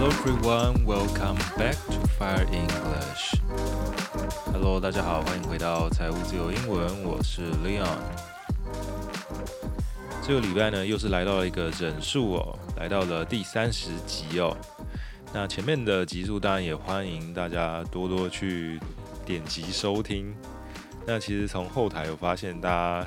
Hello everyone, welcome back to Fire English. Hello，大家好，欢迎回到财务自由英文，我是 Leon。这个礼拜呢，又是来到了一个整数哦，来到了第三十集哦。那前面的集数当然也欢迎大家多多去点击收听。那其实从后台有发现，大家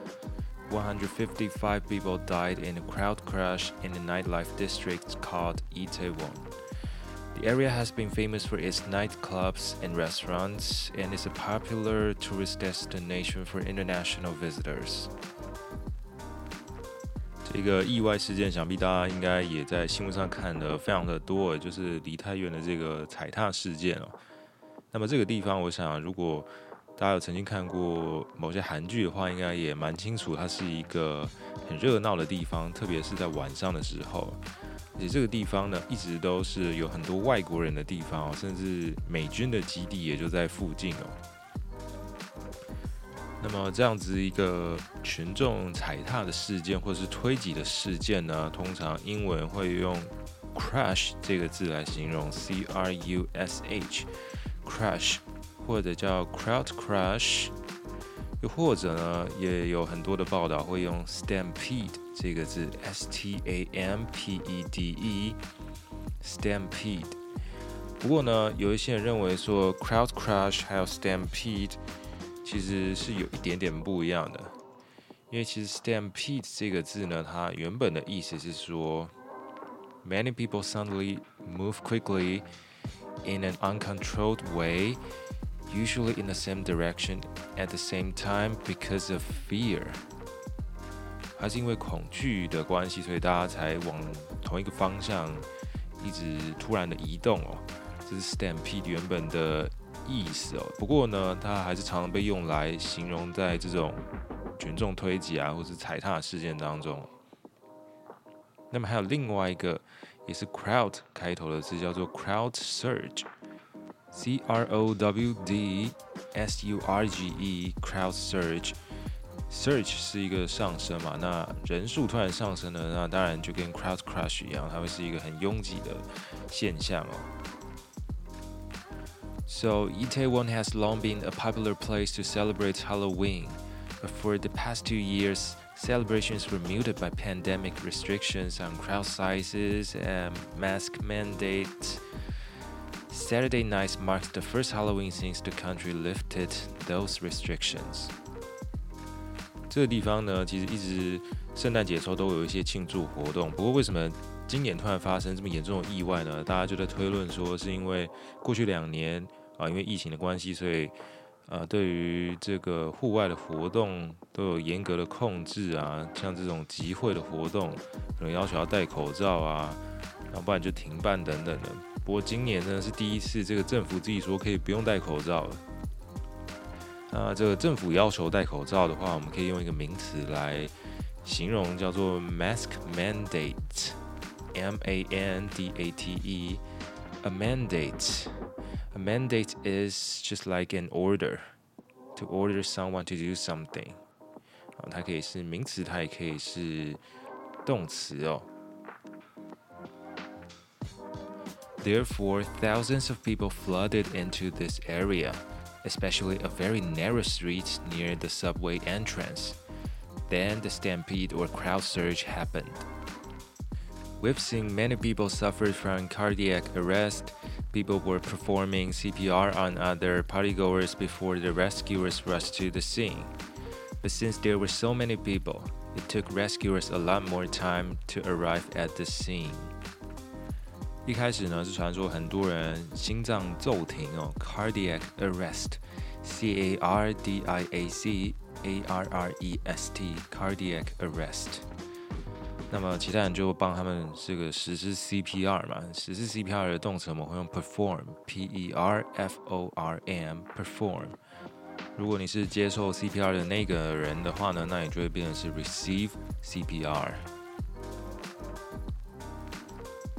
155 people died in a crowd crush in a nightlife district called Itaewon. The area has been famous for its nightclubs and restaurants and is a popular tourist destination for international visitors. 这个意外事件，想必大家应该也在新闻上看的非常的多，就是梨泰院的这个踩踏事件哦。那么这个地方，我想如果大家有曾经看过某些韩剧的话，应该也蛮清楚，它是一个很热闹的地方，特别是在晚上的时候。而且这个地方呢，一直都是有很多外国人的地方哦，甚至美军的基地也就在附近哦。那么这样子一个群众踩踏的事件，或是推挤的事件呢，通常英文会用 crash 这个字来形容，c r u s h，crash。或者叫 crowd crash，又或者呢，也有很多的报道会用 stampede 这个字，s t a m p e d e，stampede。不过呢，有一些人认为说 crowd crash 还有 stampede 其实是有一点点不一样的，因为其实 stampede 这个字呢，它原本的意思是说 many people suddenly move quickly in an uncontrolled way。 Usually in the same direction at the same time because of fear。还是因为恐惧的关系，所以大家才往同一个方向一直突然的移动哦。这是 stampede 原本的意思哦。不过呢，它还是常常被用来形容在这种群众推挤啊，或是踩踏事件当中。那么还有另外一个也是 crowd 开头的字，叫做 crowd surge。C R O W D S U R G E，crowd surge，surge 是一个上升嘛？那人数突然上升了，那当然就跟 crowd crash 一样，它会是一个很拥挤的现象哦。So Itaewon has long been a popular place to celebrate Halloween, but for the past two years, celebrations were muted by pandemic restrictions on crowd sizes and mask mandates. Saturday night marks the first Halloween since the country lifted those restrictions。这个地方呢，其实一直圣诞节的时候都有一些庆祝活动。不过，为什么今年突然发生这么严重的意外呢？大家就在推论说，是因为过去两年啊，因为疫情的关系，所以呃，对于这个户外的活动都有严格的控制啊。像这种集会的活动，可能要求要戴口罩啊，然后不然就停办等等的。不过今年呢是第一次，这个政府自己说可以不用戴口罩了。那这个政府要求戴口罩的话，我们可以用一个名词来形容，叫做 mask mandate，M A N D A T E。A mandate. A mandate is just like an order to order someone to do something. 啊，它可以是名词，它也可以是动词哦。Therefore, thousands of people flooded into this area, especially a very narrow street near the subway entrance. Then the stampede or crowd surge happened. We've seen many people suffer from cardiac arrest. People were performing CPR on other partygoers before the rescuers rushed to the scene. But since there were so many people, it took rescuers a lot more time to arrive at the scene. 一开始呢是传说很多人心脏骤停哦，cardiac arrest，c a r d i a c a r r e s t，cardiac arrest。那么其他人就帮他们这个实施 CPR 嘛，实施 CPR 的动词我们会用 perform，P E R F O R M，perform。如果你是接受 CPR 的那个人的话呢，那你就会变成是 receive CPR。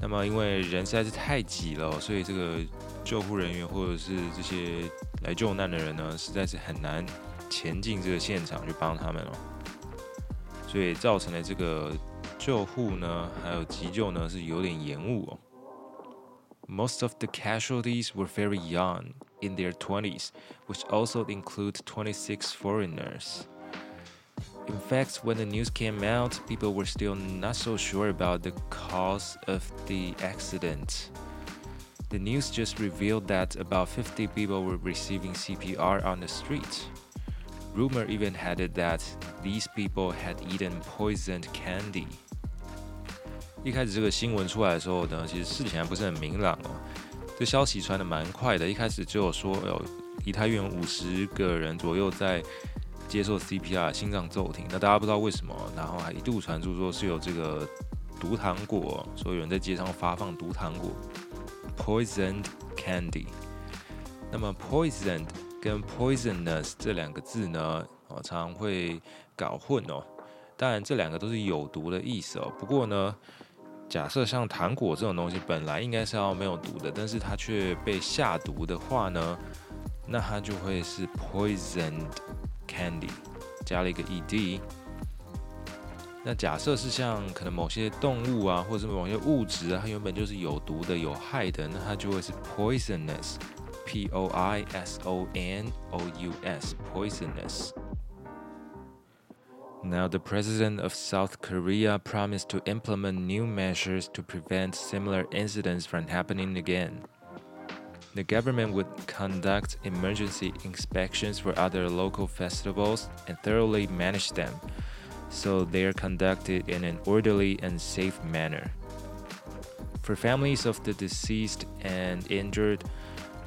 那么因为人实在是太挤了，所以这个救护人员或者是这些来救难的人呢，实在是很难前进这个现场去帮他们哦，所以造成了这个。救护呢，还有急救呢，是有点延误哦。Most of the casualties were very young, in their twenties, which also include 26 foreigners. In fact, when the news came out, people were still not so sure about the cause of the accident. The news just revealed that about 50 people were receiving CPR on the street. Rumor even had it that these people had eaten poisoned candy. 一开始这个新闻出来的时候呢，其实事情还不是很明朗哦。这消息传的蛮快的，一开始只有说有梨泰院五十个人左右在 接受 CPR，心脏骤停。那大家不知道为什么，然后还一度传出说是有这个毒糖果，所以有人在街上发放毒糖果 （poisoned candy）。那么 poisoned 跟 poisonous 这两个字呢，我常常会搞混哦。当然这两个都是有毒的意思哦。不过呢。假设像糖果这种东西本来应该是要没有毒的，但是它却被下毒的话呢，那它就会是 poisoned candy，加了一个 ed。那假设是像可能某些动物啊，或者是某些物质啊，它原本就是有毒的、有害的，那它就会是 poisonous，p o i s o n o u s，poisonous。Now, the president of South Korea promised to implement new measures to prevent similar incidents from happening again. The government would conduct emergency inspections for other local festivals and thoroughly manage them, so they are conducted in an orderly and safe manner. For families of the deceased and injured,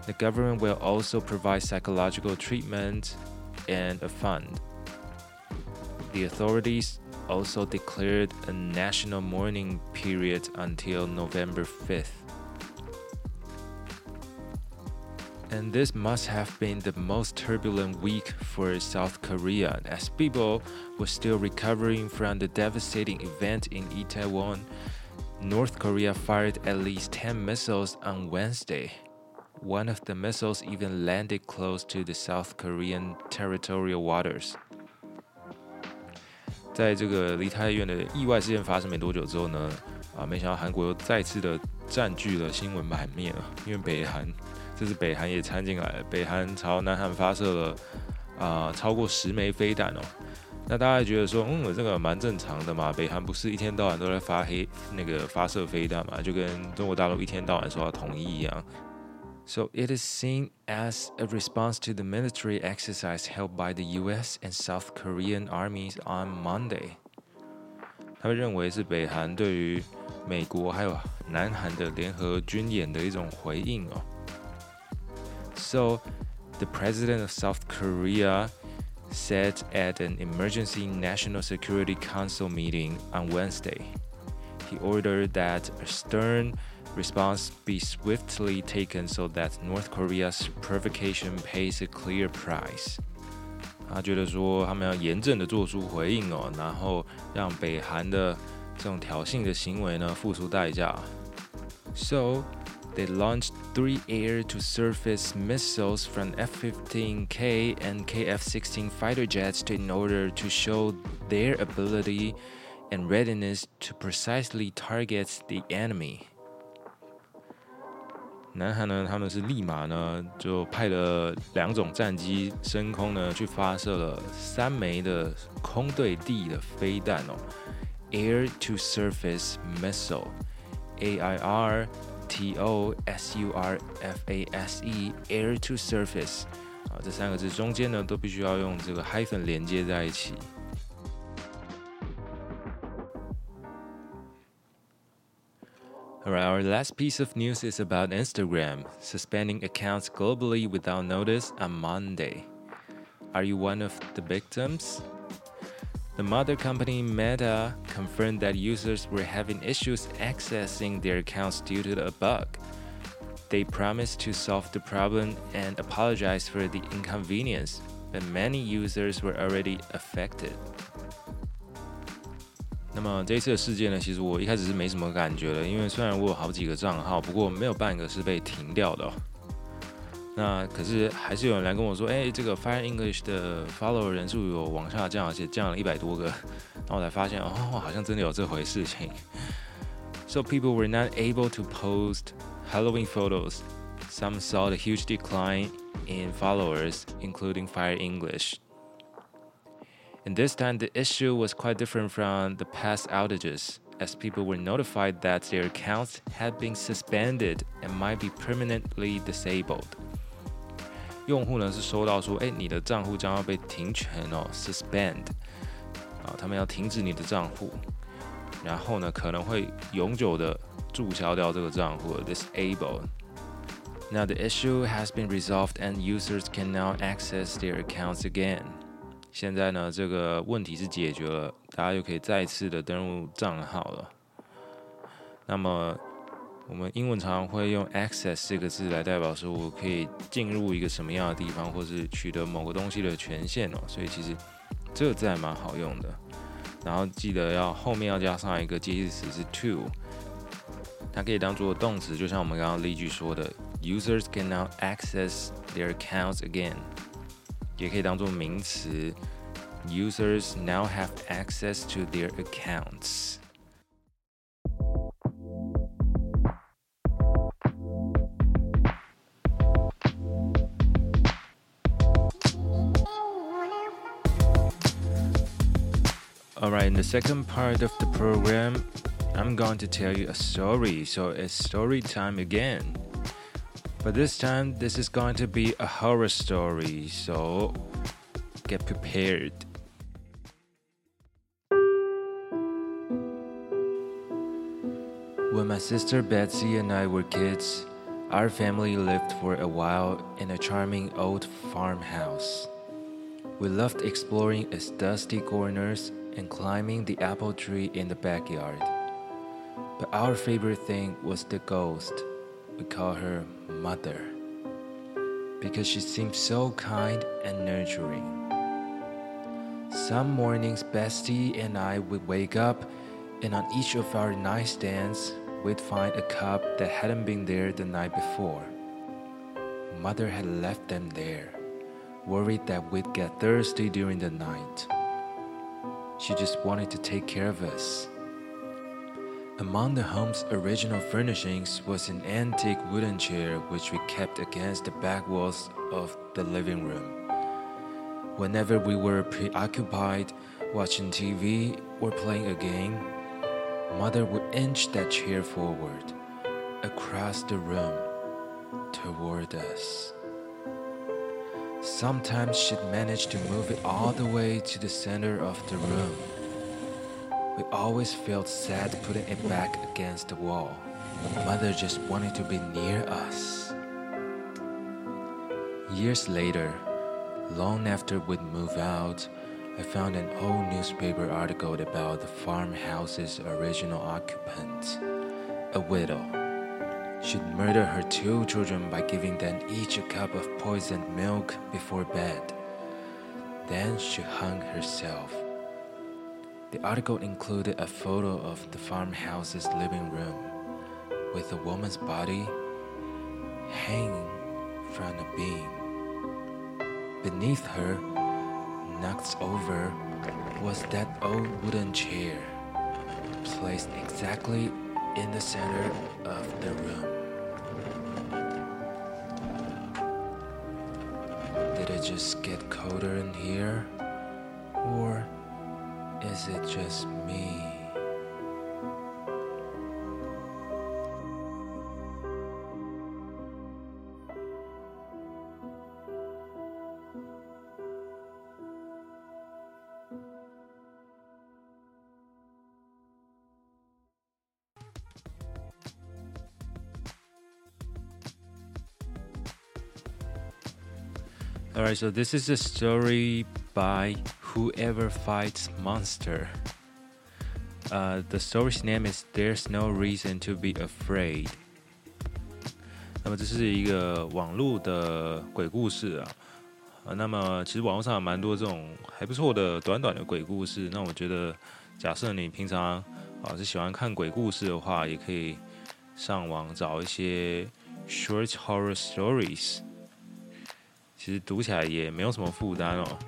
the government will also provide psychological treatment and a fund. The authorities also declared a national mourning period until November 5th. And this must have been the most turbulent week for South Korea as people were still recovering from the devastating event in Itaewon. North Korea fired at least 10 missiles on Wednesday. One of the missiles even landed close to the South Korean territorial waters. 在这个梨泰院的意外事件发生没多久之后呢，啊，没想到韩国又再次的占据了新闻版面了。因为北韩， 这次北韩也掺进来，北韩朝南韩发射了啊超过十枚飞弹哦。那大家觉得说，嗯，这个蛮正常的嘛，北韩不是一天到晚都在发黑那个发射飞弹嘛，就跟中国大陆一天到晚说要统一一样。So it is seen as a response to the military exercise held by the U.S. and South Korean armies on Monday. 他们认为是北韩对于美国还有南韩的联合军演的一种回应哦。So, the president of South Korea said at an emergency National Security Council meeting on Wednesday, he ordered that a stern response be swiftly taken so that North Korea's provocation pays a clear price。他觉得说他们要严正的做出回应哦，然后让北韩的这种挑衅的行为呢付出代价。So they launched three air-to-surface missiles from F-15K and KF-16 fighter jets in order to show their ability and readiness to precisely target the enemy. 南韩呢，他们是立马呢就派了两种战机升空呢，去发射了三枚的空对地的飞弹哦，Air to Surface Missile，A I R T O S U R F A S E，Air to Surface 啊，这三个字中间呢都必须要用这个 hyphen 连接在一起。Alright, our last piece of news is about Instagram suspending accounts globally without notice on Monday. Are you one of the victims? The mother company Meta confirmed that users were having issues accessing their accounts due to the bug. They promised to solve the problem and apologize for the inconvenience, but many users were already affected. 那么这一次的事件呢，其实我一开始是没什么感觉的，因为虽然我有好几个账号，不过没有半个是被停掉的、哦。 那可是还是有人来跟我说，哎，这个 Fire English 的 follower 人数有往下降，而且降了一百多个。然后我才发现，哦，好像真的有这回事情。So people were not able to post Halloween photos. Some saw the huge decline in followers, including Fire English. And this time, the issue was quite different from the past outages, as people were notified that their accounts had been suspended and might be permanently disabled. 用户呢是收到说，哎，你的账户将要被停权哦，suspend，啊，他们要停止你的账户，然后呢可能会永久的注销掉这个账户，disable。Now the issue has been resolved and users can now access their accounts again。现在呢这个问题是解决了，大家就可以再次的登录账号了。那么。我们英文常常会用 access 这个字来代表说我可以进入一个什么样的地方，或是取得某个东西的权限哦。所以其实这个字还蛮好用的。然后记得要后面要加上一个介词是 to，它可以当做动词，就像我们刚刚例句说的，users can now access their accounts again，也可以当做名词，users now have access to their accounts。Alright, in the second part of the program, I'm going to tell you a story. So it's story time again. But this time, this is going to be a horror story. So get prepared. When my sister Betsy and I were kids, our family lived for a while in a charming old farmhouse. We loved exploring its dusty corners and climbing the apple tree in the backyard. But our favorite thing was the ghost. We call her Mother because she seemed so kind and nurturing. Some mornings, Betsy and I would wake up, and on each of our nightstands, we'd find a cup that hadn't been there the night before. Mother had left them there, worried that we'd get thirsty during the night. She just wanted to take care of us. Among the home's original furnishings was an antique wooden chair which we kept against the back walls of the living room. Whenever we were preoccupied watching TV or playing a game, Mother would inch that chair forward, across the room, toward us. Sometimes she'd manage to move it all the way to the center of the room. We always felt sad putting it back against the wall. Mother just wanted to be near us. Years later, long after we'd moved out, I found an old newspaper article about the farmhouse's original occupant, a widow she'd murder her two children by giving them each a cup of poisoned milk before bed. Then she hung herself. The article included a photo of the farmhouse's living room with the woman's body hanging from a beam. Beneath her, knocked over, was that old wooden chair, placed exactly in the center of the room. Just get colder in here? Or is it just me? Alright, so this is a story by Whoever Fights Monster。呃、uh,，The story's name is There's No Reason to Be Afraid。那么这是一个网络的鬼故事啊。啊，那么其实网络上有蛮多这种还不错的短短的鬼故事。那我觉得，假设你平常啊是喜欢看鬼故事的话，也可以上网找一些 short horror stories。 其实读起来也没有什么负担哦。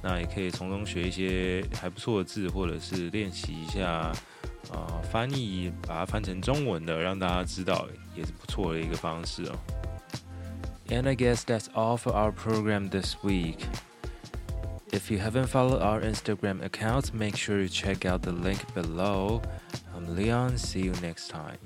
那也可以从中学一些还不错的字，或者是练习一下啊翻译，把它翻成中文的，让大家知道也是不错的一个方式哦。And I guess that's all for our program this week. If you haven't followed our Instagram accounts, make sure you check out the link below. I'm Leon. See you next time.